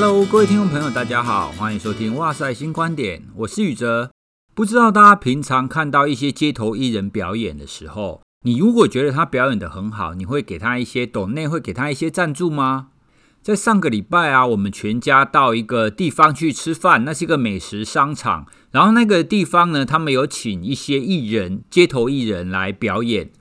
Hello，各位听众朋友，大家好，欢迎收听《哇塞新观点》，我是宇哲。不知道大家平常看到一些街头艺人表演的时候，你如果觉得他表演得很好，你会给他一些抖内，会给他一些赞助吗？在上个礼拜啊，我们全家到一个地方去吃饭，那是一个美食商场。然后那个地方呢，他们有请一些艺人、街头艺人来表演。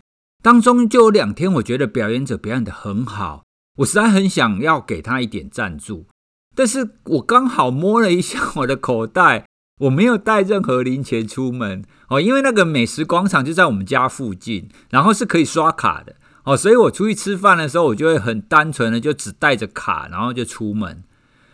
当中就有两天，我觉得表演者表演得很好，我实在很想要给他一点赞助。但是我刚好摸了一下我的口袋，我没有带任何零钱出门哦，因为那个美食广场就在我们家附近，然后是可以刷卡的哦，所以我出去吃饭的时候，我就会很单纯的就只带着卡，然后就出门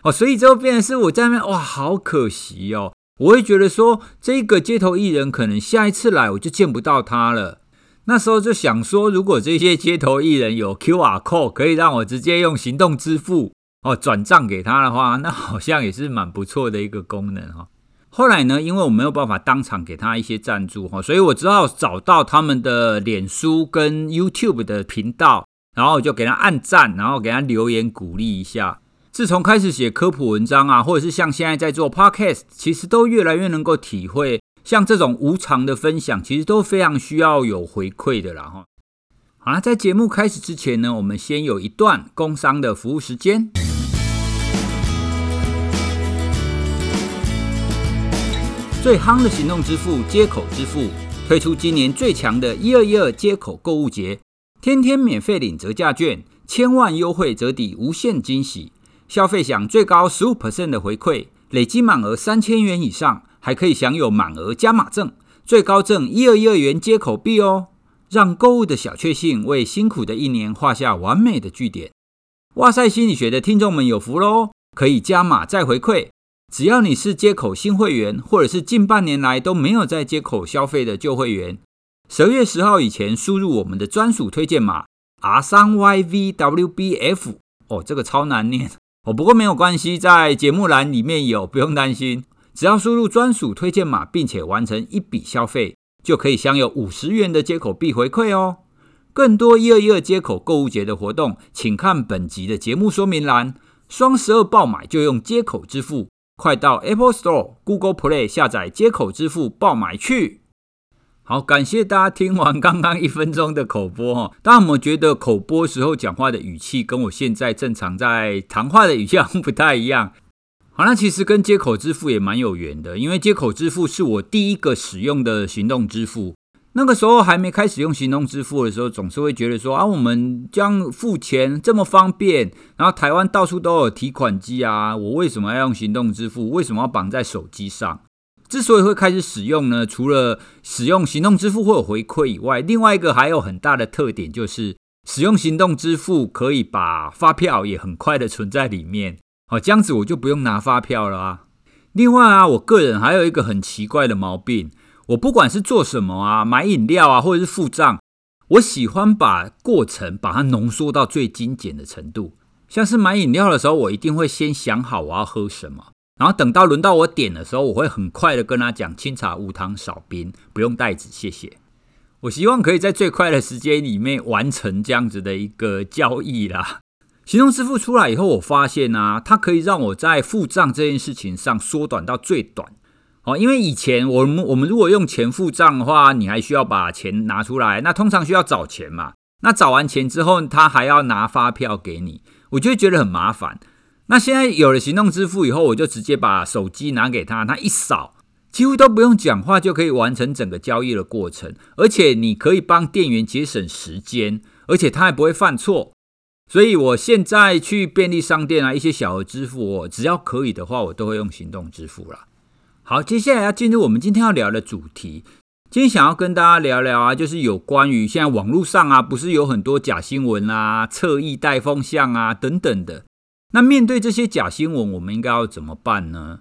哦，所以就变成是我在那边哇，好可惜哦，我会觉得说这个街头艺人可能下一次来我就见不到他了。那时候就想说，如果这些街头艺人有 QR code，可以让我直接用行动支付。哦，转账给他的话，那好像也是蛮不错的一个功能哈。后来呢，因为我没有办法当场给他一些赞助哈，所以我只好找到他们的脸书跟 YouTube 的频道，然后就给他按赞，然后给他留言鼓励一下。自从开始写科普文章啊，或者是像现在在做 Podcast，其实都越来越能够体会，像这种无偿的分享，其实都非常需要有回馈的啦哈。好了，在节目开始之前呢，我们先有一段工商的服务时间。最夯的行动支付接口支付推出今年最强的一二一二接口购物节，天天免费领折价券，千万优惠折抵无限惊喜，消费享最高十五 percent 的回馈，累积满额三千元以上还可以享有满额加码赠，最高赠一二一二元接口币哦，让购物的小确幸为辛苦的一年画下完美的句点。哇塞心理学的听众们有福喽，可以加码再回馈。只要你是接口新会员，或者是近半年来都没有在接口消费的旧会员，十二月十号以前输入我们的专属推荐码 R 三 YVWBF，哦，这个超难念哦，不过没有关系，在节目栏里面有，不用担心。只要输入专属推荐码，并且完成一笔消费，就可以享有五十元的接口币回馈哦。更多一二一二接口购物节的活动，请看本集的节目说明栏。双十二爆买就用接口支付。快到 Apple Store、Google Play 下载接口支付爆买去！好，感谢大家听完刚刚一分钟的口播哈。大家有没有觉得口播时候讲话的语气跟我现在正常在谈话的语气不太一样？好，那其实跟接口支付也蛮有缘的，因为接口支付是我第一个使用的行动支付。那个时候还没开始用行动支付的时候，总是会觉得说啊，我们这样付钱这么方便，然后台湾到处都有提款机啊，我为什么要用行动支付？为什么要绑在手机上？之所以会开始使用呢，除了使用行动支付会有回馈以外，另外一个还有很大的特点就是使用行动支付可以把发票也很快的存在里面，好，这样子我就不用拿发票了啊。另外啊，我个人还有一个很奇怪的毛病。我不管是做什么啊，买饮料啊，或者是付账，我喜欢把过程把它浓缩到最精简的程度。像是买饮料的时候，我一定会先想好我要喝什么，然后等到轮到我点的时候，我会很快的跟他讲清茶无糖少冰，不用袋子，谢谢。我希望可以在最快的时间里面完成这样子的一个交易啦。行动支付出来以后，我发现啊，它可以让我在付账这件事情上缩短到最短。哦，因为以前我们我们如果用钱付账的话，你还需要把钱拿出来，那通常需要找钱嘛。那找完钱之后，他还要拿发票给你，我就觉得很麻烦。那现在有了行动支付以后，我就直接把手机拿给他，他一扫，几乎都不用讲话就可以完成整个交易的过程，而且你可以帮店员节省时间，而且他还不会犯错。所以我现在去便利商店啊，一些小额支付，我只要可以的话，我都会用行动支付啦。好，接下来要进入我们今天要聊的主题。今天想要跟大家聊聊啊，就是有关于现在网络上啊，不是有很多假新闻啊、侧翼带风向啊等等的。那面对这些假新闻，我们应该要怎么办呢？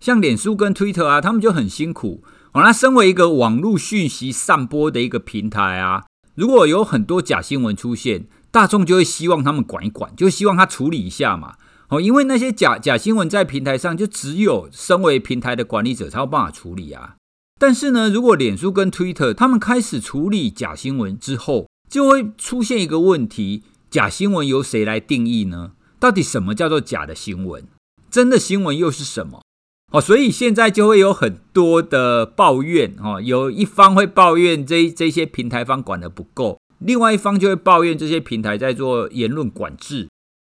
像脸书跟 Twitter 啊，他们就很辛苦。哦，那身为一个网络讯息散播的一个平台啊，如果有很多假新闻出现，大众就会希望他们管一管，就希望他处理一下嘛。哦，因为那些假假新闻在平台上，就只有身为平台的管理者才有办法处理啊。但是呢，如果脸书跟 Twitter 他们开始处理假新闻之后，就会出现一个问题：假新闻由谁来定义呢？到底什么叫做假的新闻？真的新闻又是什么？哦，所以现在就会有很多的抱怨哦，有一方会抱怨这这些平台方管得不够，另外一方就会抱怨这些平台在做言论管制。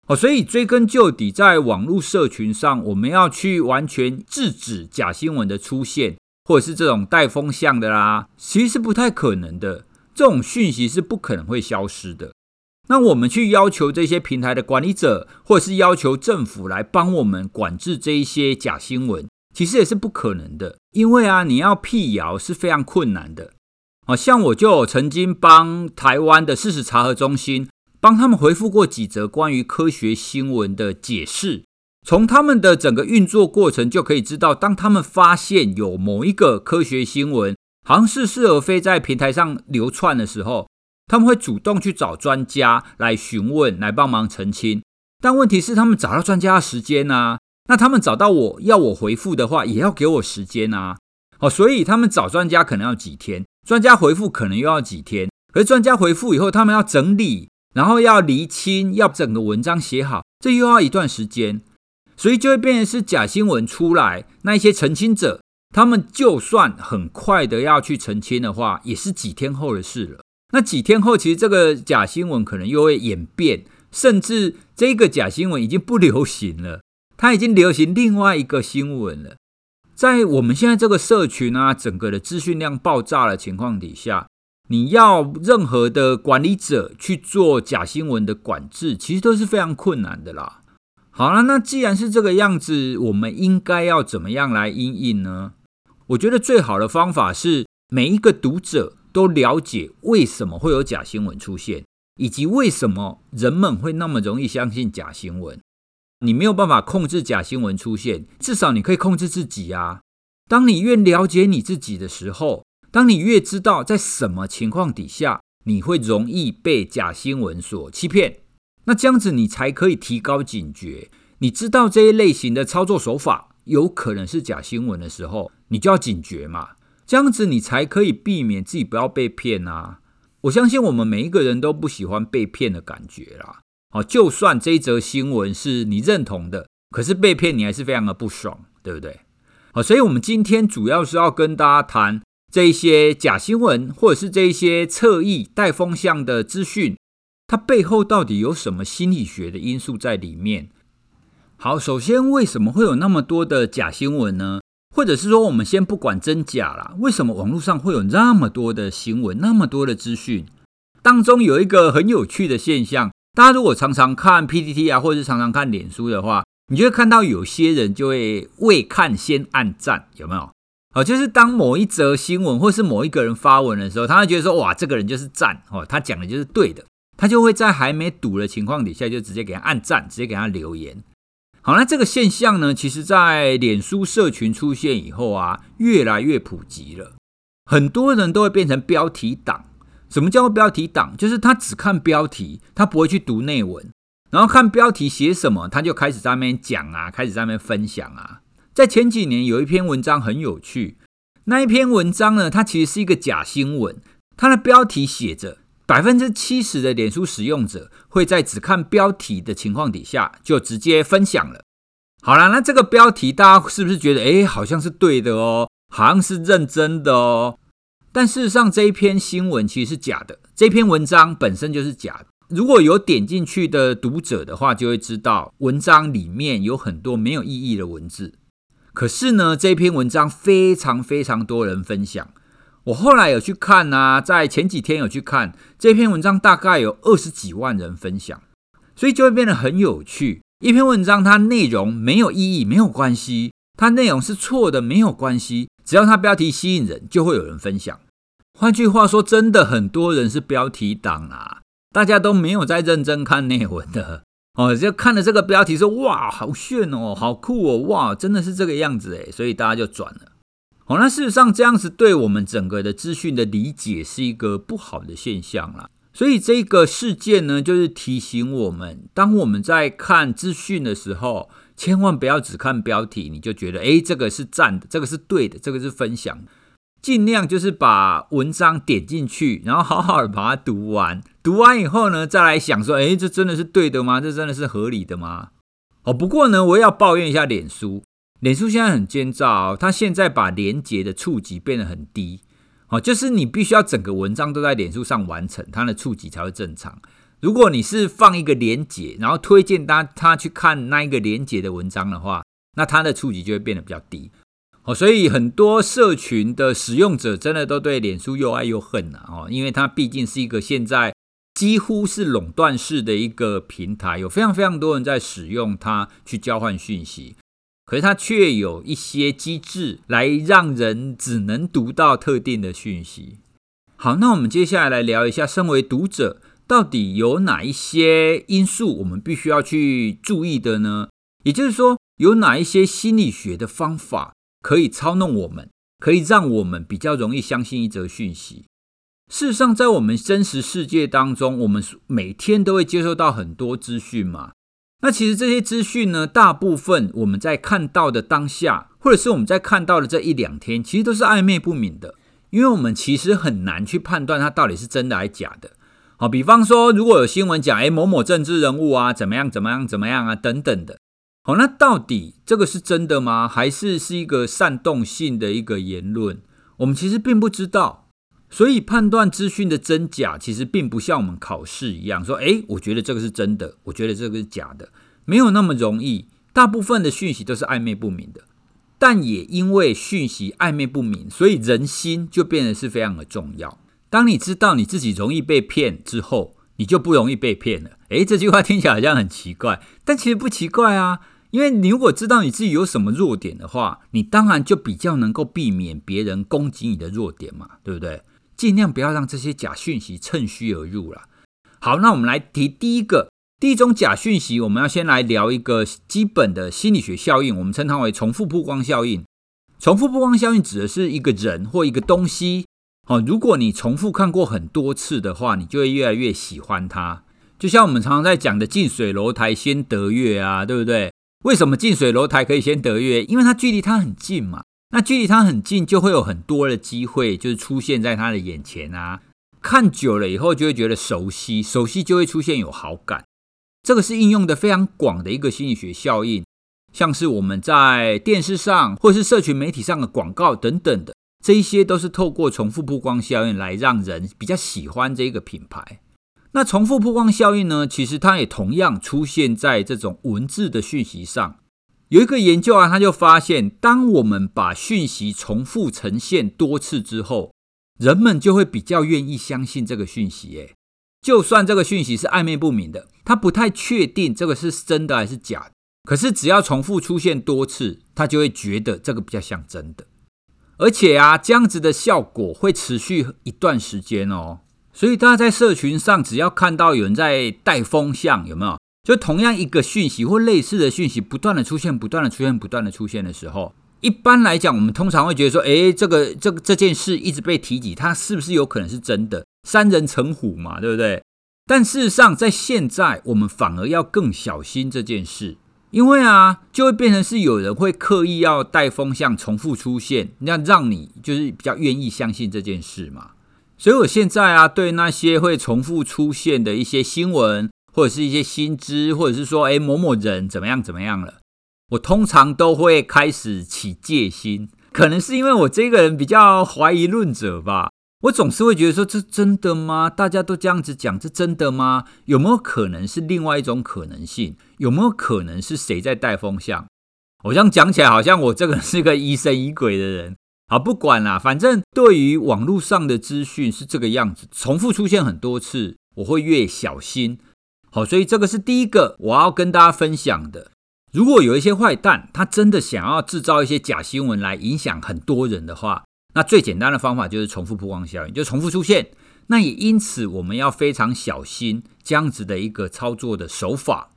哦，所以追根究底，在网络社群上，我们要去完全制止假新闻的出现，或者是这种带风向的啦，其实是不太可能的。这种讯息是不可能会消失的。那我们去要求这些平台的管理者，或者是要求政府来帮我们管制这一些假新闻，其实也是不可能的。因为啊，你要辟谣是非常困难的。好像我就曾经帮台湾的事实查核中心。帮他们回复过几则关于科学新闻的解释，从他们的整个运作过程就可以知道，当他们发现有某一个科学新闻好像似是而非在平台上流窜的时候，他们会主动去找专家来询问，来帮忙澄清。但问题是，他们找到专家的时间啊，那他们找到我要我回复的话，也要给我时间啊。哦，所以他们找专家可能要几天，专家回复可能又要几天，而专家回复以后，他们要整理。然后要厘清，要整个文章写好，这又要一段时间，所以就会变成是假新闻出来，那一些澄清者，他们就算很快的要去澄清的话，也是几天后的事了。那几天后，其实这个假新闻可能又会演变，甚至这个假新闻已经不流行了，它已经流行另外一个新闻了。在我们现在这个社群啊，整个的资讯量爆炸的情况底下。你要任何的管理者去做假新闻的管制，其实都是非常困难的啦。好了，那既然是这个样子，我们应该要怎么样来应应呢？我觉得最好的方法是每一个读者都了解为什么会有假新闻出现，以及为什么人们会那么容易相信假新闻。你没有办法控制假新闻出现，至少你可以控制自己啊。当你越了解你自己的时候，当你越知道在什么情况底下你会容易被假新闻所欺骗，那这样子你才可以提高警觉。你知道这一类型的操作手法有可能是假新闻的时候，你就要警觉嘛。这样子你才可以避免自己不要被骗啊。我相信我们每一个人都不喜欢被骗的感觉啦。好，就算这一则新闻是你认同的，可是被骗你还是非常的不爽，对不对？好，所以我们今天主要是要跟大家谈。这一些假新闻，或者是这一些侧翼带风向的资讯，它背后到底有什么心理学的因素在里面？好，首先为什么会有那么多的假新闻呢？或者是说，我们先不管真假啦，为什么网络上会有那么多的新闻，那么多的资讯？当中有一个很有趣的现象，大家如果常常看 PTT 啊，或者是常常看脸书的话，你就会看到有些人就会未看先按赞，有没有？哦，就是当某一则新闻或是某一个人发文的时候，他会觉得说，哇，这个人就是赞哦，他讲的就是对的，他就会在还没读的情况底下，就直接给他按赞，直接给他留言。好，那这个现象呢，其实在脸书社群出现以后啊，越来越普及了，很多人都会变成标题党。什么叫做标题党？就是他只看标题，他不会去读内文，然后看标题写什么，他就开始在那边讲啊，开始在那边分享啊。在前几年有一篇文章很有趣，那一篇文章呢，它其实是一个假新闻。它的标题写着百分之七十的脸书使用者会在只看标题的情况底下就直接分享了。好了，那这个标题大家是不是觉得诶，好像是对的哦，好像是认真的哦？但事实上这一篇新闻其实是假的，这篇文章本身就是假的。如果有点进去的读者的话，就会知道文章里面有很多没有意义的文字。可是呢，这篇文章非常非常多人分享。我后来有去看啊，在前几天有去看这篇文章，大概有二十几万人分享，所以就会变得很有趣。一篇文章它内容没有意义没有关系，它内容是错的没有关系，只要它标题吸引人，就会有人分享。换句话说，真的很多人是标题党啊，大家都没有在认真看内文的。哦，就看了这个标题说，哇，好炫哦，好酷哦，哇，真的是这个样子诶，所以大家就转了。好，那事实上这样子对我们整个的资讯的理解是一个不好的现象啦。所以这个事件呢，就是提醒我们，当我们在看资讯的时候，千万不要只看标题，你就觉得，诶，这个是赞的，这个是对的，这个是分享。尽量就是把文章点进去，然后好好的把它读完。读完以后呢，再来想说，诶，这真的是对的吗？这真的是合理的吗？哦，不过呢，我也要抱怨一下脸书。脸书现在很奸诈哦，它现在把连结的触及变得很低。哦，就是你必须要整个文章都在脸书上完成，它的触及才会正常。如果你是放一个连结，然后推荐他他去看那一个连结的文章的话，那它的触及就会变得比较低。哦，所以很多社群的使用者真的都对脸书又爱又恨呐。哦，因为它毕竟是一个现在几乎是垄断式的一个平台，有非常非常多人在使用它去交换讯息。可是它却有一些机制来让人只能读到特定的讯息。好，那我们接下来来聊一下，身为读者，到底有哪一些因素我们必须要去注意的呢？也就是说，有哪一些心理学的方法可以操弄我们，可以让我们比较容易相信一则讯息？事实上，在我们真实世界当中，我们每天都会接受到很多资讯嘛。那其实这些资讯呢，大部分我们在看到的当下，或者是我们在看到的这一两天，其实都是暧昧不明的，因为我们其实很难去判断它到底是真的还是假的。好，比方说，如果有新闻讲，哎，某某政治人物啊，怎么样怎么样怎么样啊，等等的，好，那到底这个是真的吗？还是是一个煽动性的一个言论？我们其实并不知道。所以判断资讯的真假，其实并不像我们考试一样，说，诶，我觉得这个是真的，我觉得这个是假的，没有那么容易。大部分的讯息都是暧昧不明的，但也因为讯息暧昧不明，所以人心就变得是非常的重要。当你知道你自己容易被骗之后，你就不容易被骗了。诶，这句话听起来好像很奇怪，但其实不奇怪啊，因为你如果知道你自己有什么弱点的话，你当然就比较能够避免别人攻击你的弱点嘛，对不对？尽量不要让这些假讯息趁虚而入了。好，那我们来提第一个，第一种假讯息，我们要先来聊一个基本的心理学效应，我们称它为重复曝光效应。重复曝光效应指的是一个人或一个东西，哦，如果你重复看过很多次的话，你就会越来越喜欢它。就像我们常常在讲的“近水楼台先得月”啊，对不对？为什么近水楼台可以先得月？因为它距离它很近嘛。那距离他很近，就会有很多的机会，就是出现在他的眼前啊。看久了以后，就会觉得熟悉，熟悉就会出现有好感。这个是应用的非常广的一个心理学效应，像是我们在电视上或是社群媒体上的广告等等的，这一些都是透过重复曝光效应来让人比较喜欢这个品牌。那重复曝光效应呢，其实它也同样出现在这种文字的讯息上。有一个研究啊，他就发现，当我们把讯息重复呈现多次之后，人们就会比较愿意相信这个讯息。诶，就算这个讯息是暧昧不明的，他不太确定这个是真的还是假的，可是只要重复出现多次，他就会觉得这个比较像真的。而且啊，这样子的效果会持续一段时间哦。所以大家在社群上，只要看到有人在带风向，有没有？就同样一个讯息或类似的讯息不断的出现、不断的出现、不断的出现的时候，一般来讲，我们通常会觉得说，诶，这个、这个、这件事一直被提及，它是不是有可能是真的？三人成虎嘛，对不对？但事实上，在现在，我们反而要更小心这件事，因为啊，就会变成是有人会刻意要带风向重复出现，那让你就是比较愿意相信这件事嘛。所以我现在啊，对那些会重复出现的一些新闻。或者是一些新知，或者是说，诶，某某人怎么样怎么样了，我通常都会开始起戒心。可能是因为我这个人比较怀疑论者吧，我总是会觉得说，这真的吗？大家都这样子讲，这真的吗？有没有可能是另外一种可能性？有没有可能是谁在带风向？我这样讲起来，好像我这个人是个疑神疑鬼的人。好，不管啦，反正对于网络上的资讯是这个样子，重复出现很多次，我会越小心。好，所以这个是第一个我要跟大家分享的。如果有一些坏蛋，他真的想要制造一些假新闻来影响很多人的话，那最简单的方法就是重复曝光效应，就重复出现。那也因此我们要非常小心这样子的一个操作的手法。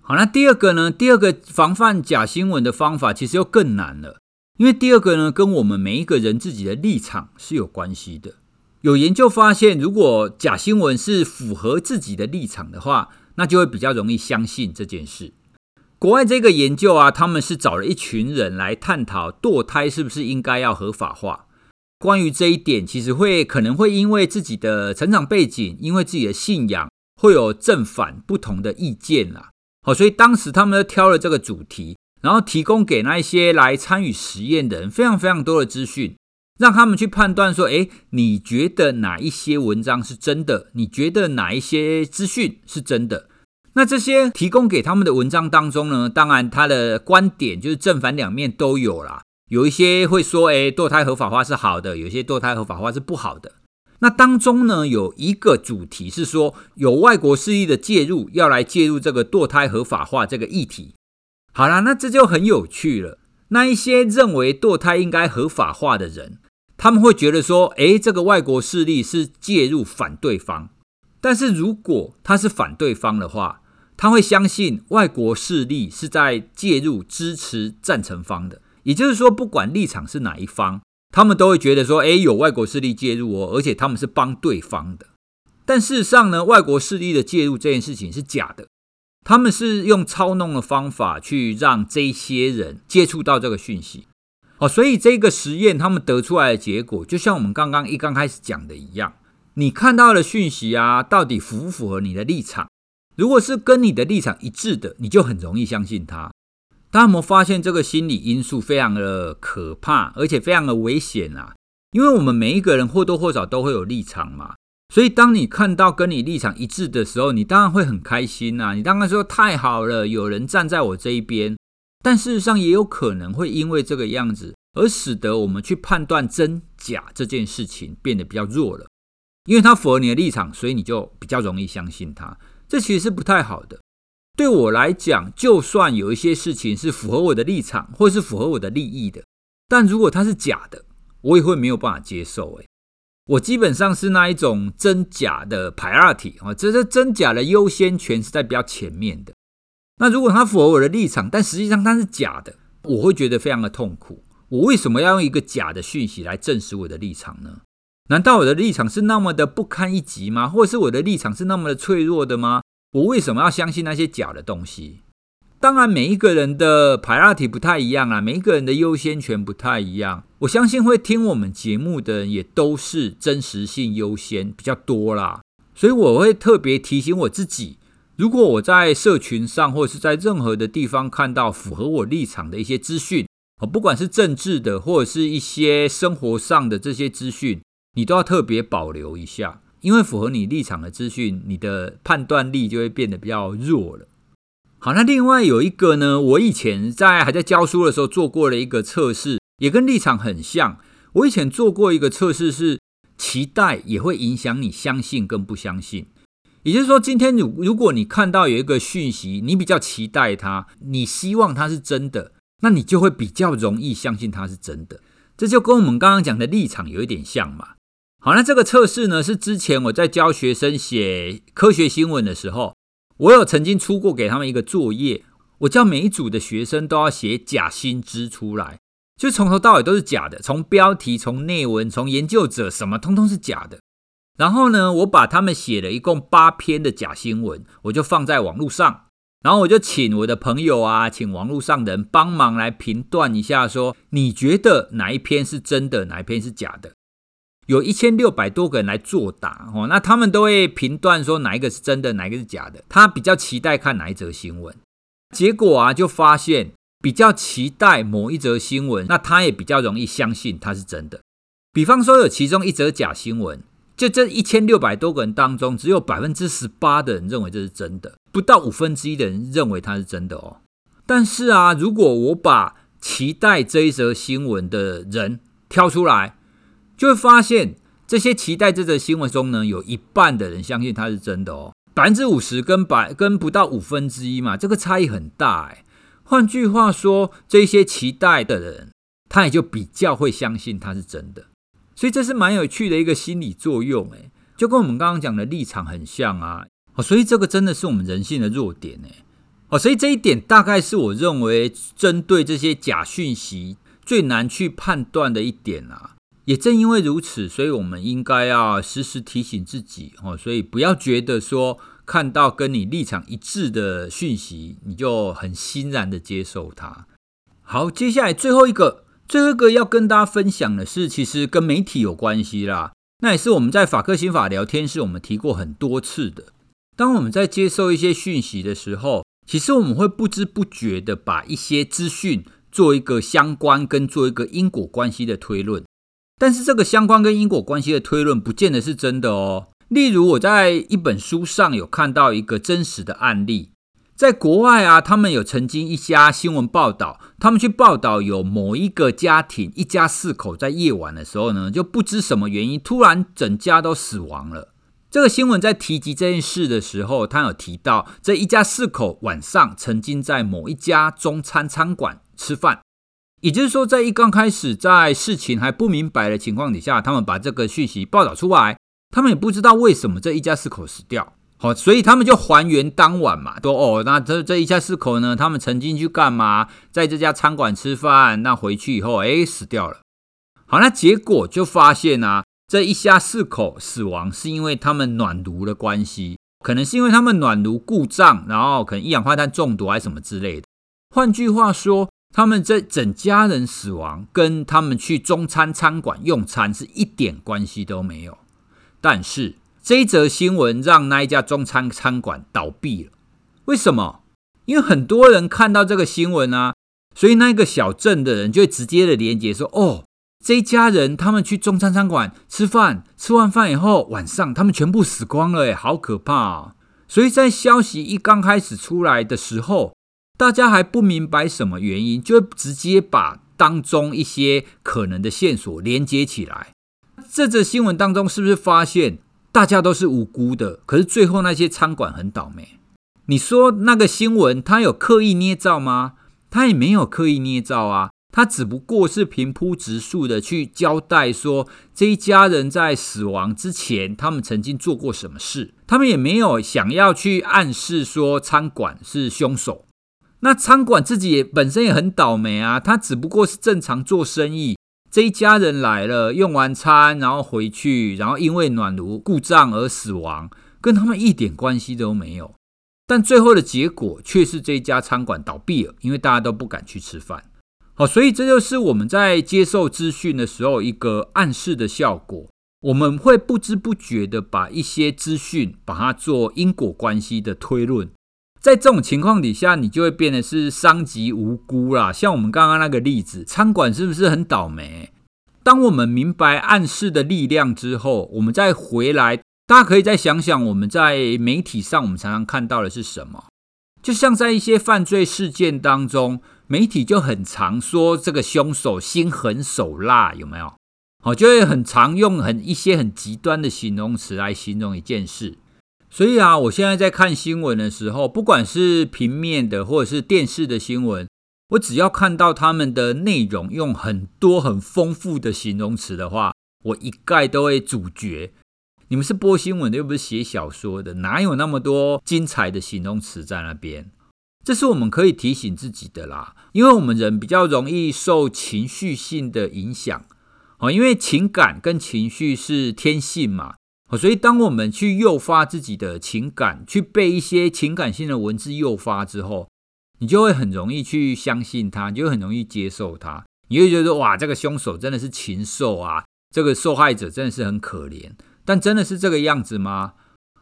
好，那第二个呢？第二个防范假新闻的方法其实又更难了，因为第二个呢，跟我们每一个人自己的立场是有关系的。有研究发现，如果假新闻是符合自己的立场的话，那就会比较容易相信这件事。国外这个研究啊，他们是找了一群人来探讨堕胎是不是应该要合法化。关于这一点，其实会可能会因为自己的成长背景，因为自己的信仰，会有正反不同的意见啦。好，所以当时他们挑了这个主题，然后提供给那一些来参与实验的人非常非常多的资讯，让他们去判断说，诶，你觉得哪一些文章是真的？你觉得哪一些资讯是真的？那这些提供给他们的文章当中呢，当然他的观点就是正反两面都有啦。有一些会说，诶，堕胎合法化是好的；有些堕胎合法化是不好的。那当中呢，有一个主题是说，有外国势力的介入，要来介入这个堕胎合法化这个议题。好啦，那这就很有趣了。那一些认为堕胎应该合法化的人，他们会觉得说，诶，这个外国势力是介入反对方。但是如果他是反对方的话，他会相信外国势力是在介入支持赞成方的。也就是说，不管立场是哪一方。他们都会觉得说，诶，有外国势力介入哦，而且他们是帮对方的。但事实上呢，外国势力的介入这件事情是假的，他们是用操弄的方法去让这些人接触到这个讯息。哦，所以这个实验他们得出来的结果，就像我们刚刚一刚开始讲的一样，你看到的讯息啊，到底符不符合你的立场？如果是跟你的立场一致的，你就很容易相信它。大家有没发现这个心理因素非常的可怕，而且非常的危险啊？因为我们每一个人或多或少都会有立场嘛，所以当你看到跟你立场一致的时候，你当然会很开心呐，你当然说太好了，有人站在我这一边。但事实上也有可能会因为这个样子，而使得我们去判断真假这件事情变得比较弱了，因为它符合你的立场，所以你就比较容易相信它。这其实是不太好的。对我来讲，就算有一些事情是符合我的立场，或是符合我的利益的，但如果它是假的，我也会没有办法接受。诶，我基本上是那一种真假的 priority 啊，这是真假的优先权是在比较前面的。那如果它符合我的立场，但实际上它是假的，我会觉得非常的痛苦。我为什么要用一个假的讯息来证实我的立场呢？难道我的立场是那么的不堪一击吗？或者是我的立场是那么的脆弱的吗？我为什么要相信那些假的东西？当然，每一个人的 priority 不太一样啊，每一个人的优先权不太一样。我相信会听我们节目的人也都是真实性优先比较多啦，所以我会特别提醒我自己：如果我在社群上或者是在任何的地方看到符合我立场的一些资讯，不管是政治的或者是一些生活上的这些资讯，你都要特别保留一下。因为符合你立场的资讯，你的判断力就会变得比较弱了。好，那另外有一个呢，我以前在还在教书的时候做过了一个测试，也跟立场很像。我以前做过一个测试，是期待也会影响你相信跟不相信。也就是说，今天如如果你看到有一个讯息，你比较期待它，你希望它是真的，那你就会比较容易相信它是真的。这就跟我们刚刚讲的立场有一点像嘛。好，那这个测试呢，是之前我在教学生写科学新闻的时候，我有曾经出过给他们一个作业，我叫每一组的学生都要写假新知出来，就从头到尾都是假的，从标题、从内文、从研究者什么，通通是假的。然后呢，我把他们写了一共八篇的假新闻，我就放在网络上，然后我就请我的朋友啊，请网络上的人帮忙来评断一下说，说你觉得哪一篇是真的，哪一篇是假的？有一千六百多个人来作答哦，那他们都会评断说哪一个是真的，哪一个是假的。他比较期待看哪一则新闻，结果啊，就发现比较期待某一则新闻，那他也比较容易相信它是真的。比方说，有其中一则假新闻，就这一千六百多个人当中，只有百分之十八的人认为这是真的，不到五分之一的人认为它是真的哦。但是啊，如果我把期待这一则新闻的人挑出来，就会发现，这些期待这则新闻中呢，有一半的人相信它是真的哦，百分之五十跟百跟不到五分之一嘛，这个差异很大哎。换句话说，这些期待的人，他也就比较会相信它是真的。所以这是蛮有趣的一个心理作用哎，就跟我们刚刚讲的立场很像啊。哦，所以这个真的是我们人性的弱点哎。哦，所以这一点大概是我认为针对这些假讯息最难去判断的一点啊。也正因为如此，所以我们应该要时时提醒自己哦，所以不要觉得说看到跟你立场一致的讯息，你就很欣然的接受它。好，接下来最后一个，最后一个要跟大家分享的是，其实跟媒体有关系啦。那也是我们在法克心法聊天室我们提过很多次的。当我们在接受一些讯息的时候，其实我们会不知不觉的把一些资讯做一个相关跟做一个因果关系的推论，但是这个相关跟因果关系的推论不见得是真的哦。例如我在一本书上有看到一个真实的案例。在国外啊，他们有曾经一家新闻报道，他们去报道有某一个家庭，一家四口在夜晚的时候呢，就不知什么原因，突然整家都死亡了。这个新闻在提及这件事的时候，他有提到这一家四口晚上曾经在某一家中餐餐馆吃饭，也就是说，在一刚开始，在事情还不明白的情况底下，他们把这个讯息报道出来，他们也不知道为什么这一家四口死掉。好，所以他们就还原当晚嘛，说哦，那这这一家四口呢，他们曾经去干嘛？在这家餐馆吃饭，那回去以后，哎，死掉了。好，那结果就发现啊，这一家四口死亡是因为他们暖炉的关系，可能是因为他们暖炉故障，然后可能一氧化碳中毒还是什么之类的。换句话说，他们这整家人死亡跟他们去中餐餐馆用餐是一点关系都没有，但是。这一则新闻让那一家中餐餐馆倒闭了，为什么？因为很多人看到这个新闻啊，所以那个小镇的人就会直接的连接说：“哦，这一家人他们去中餐餐馆吃饭，吃完饭以后晚上他们全部死光了，哎，好可怕啊！”所以在消息一刚开始出来的时候，大家还不明白什么原因，就直接把当中一些可能的线索连接起来。这则新闻当中是不是发现？大家都是无辜的，可是最后那些餐馆很倒霉。你说那个新闻他有刻意捏造吗？他也没有刻意捏造啊，他只不过是平铺直叙的去交代说，这一家人在死亡之前，他们曾经做过什么事。他们也没有想要去暗示说餐馆是凶手。那餐馆自己也本身也很倒霉啊，他只不过是正常做生意。这一家人来了，用完餐然后回去，然后因为暖炉故障而死亡，跟他们一点关系都没有。但最后的结果却是这一家餐馆倒闭了，因为大家都不敢去吃饭。好，所以这就是我们在接受资讯的时候一个暗示的效果。我们会不知不觉的把一些资讯把它做因果关系的推论。在这种情况底下，你就会变得是伤及无辜啦。像我们刚刚那个例子，餐馆是不是很倒霉？当我们明白暗示的力量之后，我们再回来，大家可以再想想，我们在媒体上我们常常看到的是什么？就像在一些犯罪事件当中，媒体就很常说这个凶手心狠手辣，有没有？好，就会很常用很一些很极端的形容词来形容一件事。所以啊，我现在在看新闻的时候，不管是平面的或者是电视的新闻，我只要看到他们的内容用很多很丰富的形容词的话，我一概都会主角。你们是播新闻的，又不是写小说的，哪有那么多精彩的形容词在那边？这是我们可以提醒自己的啦，因为我们人比较容易受情绪性的影响，哦，因为情感跟情绪是天性嘛。所以，当我们去诱发自己的情感，去被一些情感性的文字诱发之后，你就会很容易去相信他，你就很容易接受他。你会觉得哇，这个凶手真的是禽兽啊，这个受害者真的是很可怜。但真的是这个样子吗？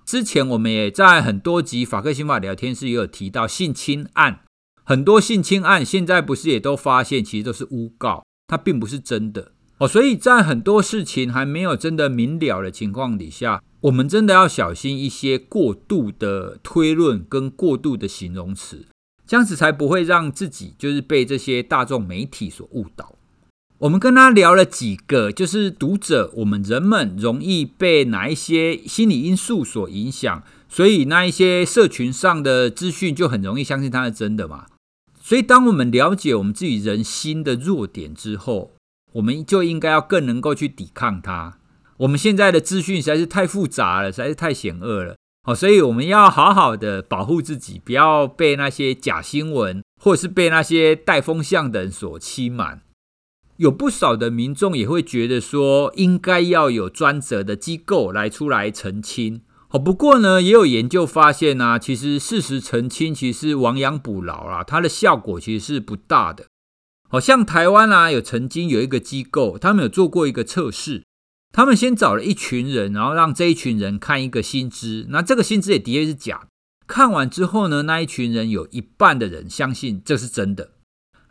之前我们也在很多集法客心法聊天室也有提到性侵案，很多性侵案现在不是也都发现其实都是诬告，它并不是真的。哦，所以在很多事情还没有真的明了的情况底下，我们真的要小心一些过度的推论跟过度的形容词，这样子才不会让自己就是被这些大众媒体所误导。我们跟他聊了几个，就是读者，我们人们容易被哪一些心理因素所影响，所以那一些社群上的资讯就很容易相信它是真的嘛。所以当我们了解我们自己人心的弱点之后，我们就应该要更能够去抵抗它。我们现在的资讯实在是太复杂了，实在是太险恶了。好，所以我们要好好的保护自己，不要被那些假新闻或者是被那些带风向的人所欺瞒。有不少的民众也会觉得说，应该要有专责的机构来出来澄清。好，不过呢，也有研究发现啊，其实事实澄清其实亡羊补牢啦，它的效果其实是不大的。好像台湾啊，有曾经有一个机构，他们有做过一个测试。他们先找了一群人，然后让这一群人看一个薪资，那这个薪资也的确是假的。看完之后呢，那一群人有一半的人相信这是真的。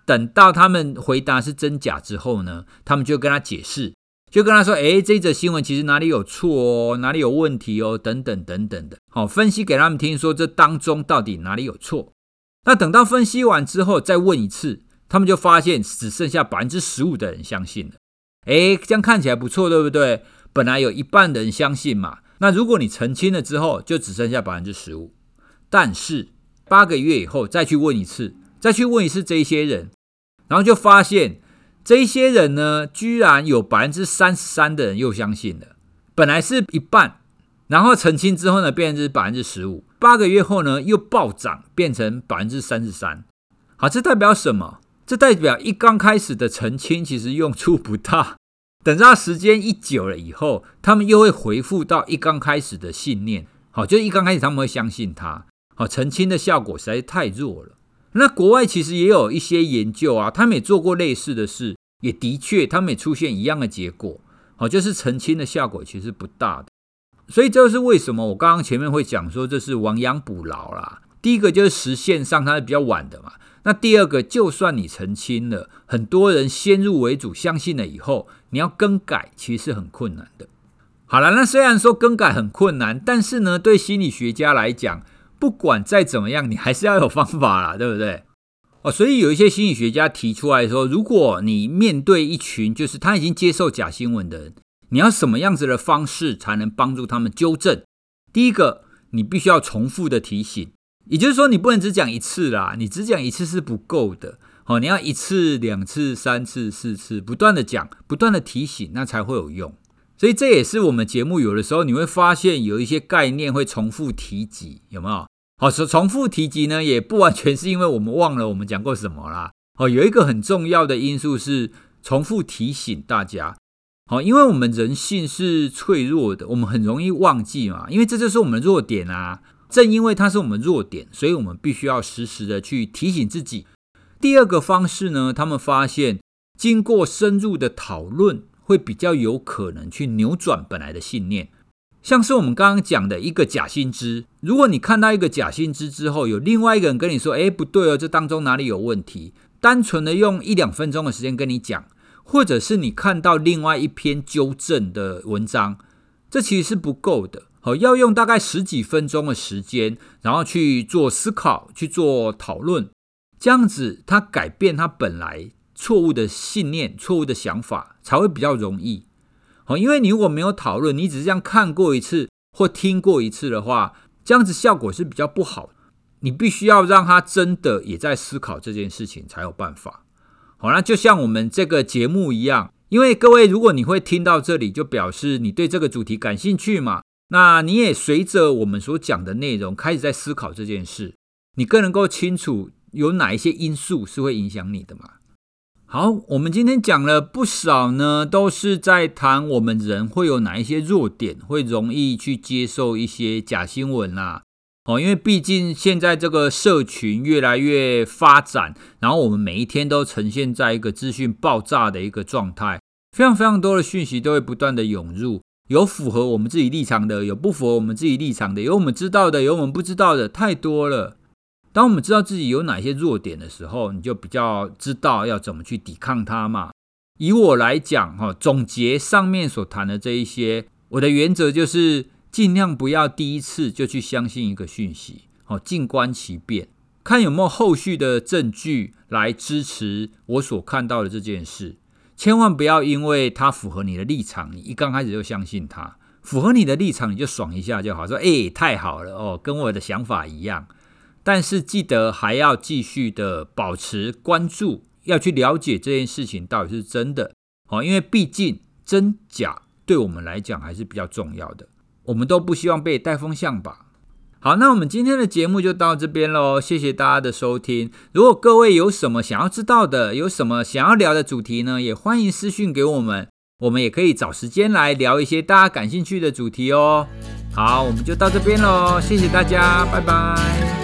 等到他们回答是真假之后呢，他们就跟他解释，就跟他说：“诶，这则新闻其实哪里有错哦，哪里有问题哦，等等等等的。”好，分析给他们听，说这当中到底哪里有错。那等到分析完之后，再问一次，他们就发现只剩下百分之十五的人相信了。诶，这样看起来不错，对不对？本来有一半的人相信嘛，那如果你澄清了之后，就只剩下百分之十五。但是八个月以后再去问一次，再去问一次这些人，然后就发现这些人呢，居然有百分之三十三的人又相信了。本来是一半，然后澄清之后呢，变成是百分之十五。八个月后呢，又暴涨，变成百分之三十三。好，这代表什么？这代表一刚开始的澄清其实用处不大。等到时间一久了以后，他们又会回复到一刚开始的信念。好，就一刚开始他们会相信他。好，澄清的效果实在太弱了。那国外其实也有一些研究啊，他们也做过类似的事，也的确他们也出现一样的结果。好，就是澄清的效果其实不大的。所以这就是为什么我刚刚前面会讲说这是亡羊补牢啦。第一个就是时限上它是比较晚的嘛。那第二个，就算你澄清了，很多人先入为主相信了以后，你要更改其实是很困难的。好了，那虽然说更改很困难，但是呢，对心理学家来讲，不管再怎么样，你还是要有方法啦，对不对？哦，所以有一些心理学家提出来说，如果你面对一群就是他已经接受假新闻的人，你要什么样子的方式才能帮助他们纠正？第一个，你必须要重复的提醒，也就是说，你不能只讲一次啦，你只讲一次是不够的。哦，你要一次、两次、三次、四次，不断的讲，不断的提醒，那才会有用。所以这也是我们节目有的时候你会发现有一些概念会重复提及，有没有？好，重重复提及呢，也不完全是因为我们忘了我们讲过什么啦。哦，有一个很重要的因素是重复提醒大家。好，因为我们人性是脆弱的，我们很容易忘记嘛，因为这就是我们弱点啊。正因为它是我们弱点，所以我们必须要时时的去提醒自己。第二个方式呢，他们发现经过深入的讨论。会比较有可能去扭转本来的信念，像是我们刚刚讲的一个假新知。如果你看到一个假新知之后，有另外一个人跟你说：“诶，不对哦，这当中哪里有问题？”单纯的用一两分钟的时间跟你讲，或者是你看到另外一篇纠正的文章，这其实是不够的。好，要用大概十几分钟的时间，然后去做思考，去做讨论，这样子他改变他本来。错误的信念、错误的想法才会比较容易。好，因为你如果没有讨论，你只是这样看过一次或听过一次的话，这样子效果是比较不好。你必须要让他真的也在思考这件事情才有办法。好，那就像我们这个节目一样，因为各位如果你会听到这里，就表示你对这个主题感兴趣嘛。那你也随着我们所讲的内容开始在思考这件事，你更能够清楚有哪一些因素是会影响你的嘛。好，我们今天讲了不少呢，都是在谈我们人会有哪一些弱点，会容易去接受一些假新闻啦。哦，因为毕竟现在这个社群越来越发展，然后我们每一天都呈现在一个资讯爆炸的一个状态，非常非常多的讯息都会不断的涌入，有符合我们自己立场的，有不符合我们自己立场的，有我们知道的，有我们不知道的，太多了。当我们知道自己有哪些弱点的时候，你就比较知道要怎么去抵抗它嘛。以我来讲，哈，总结上面所谈的这一些，我的原则就是尽量不要第一次就去相信一个讯息，好，静观其变，看有没有后续的证据来支持我所看到的这件事。千万不要因为它符合你的立场，你一刚开始就相信它。符合你的立场，你就爽一下就好，说，哎，太好了哦，跟我的想法一样。但是记得还要继续的保持关注，要去了解这件事情到底是真的，哦，因为毕竟真假对我们来讲还是比较重要的，我们都不希望被带风向吧。好，那我们今天的节目就到这边喽，谢谢大家的收听。如果各位有什么想要知道的，有什么想要聊的主题呢，也欢迎私讯给我们，我们也可以找时间来聊一些大家感兴趣的主题哦。好，我们就到这边喽，谢谢大家，拜拜。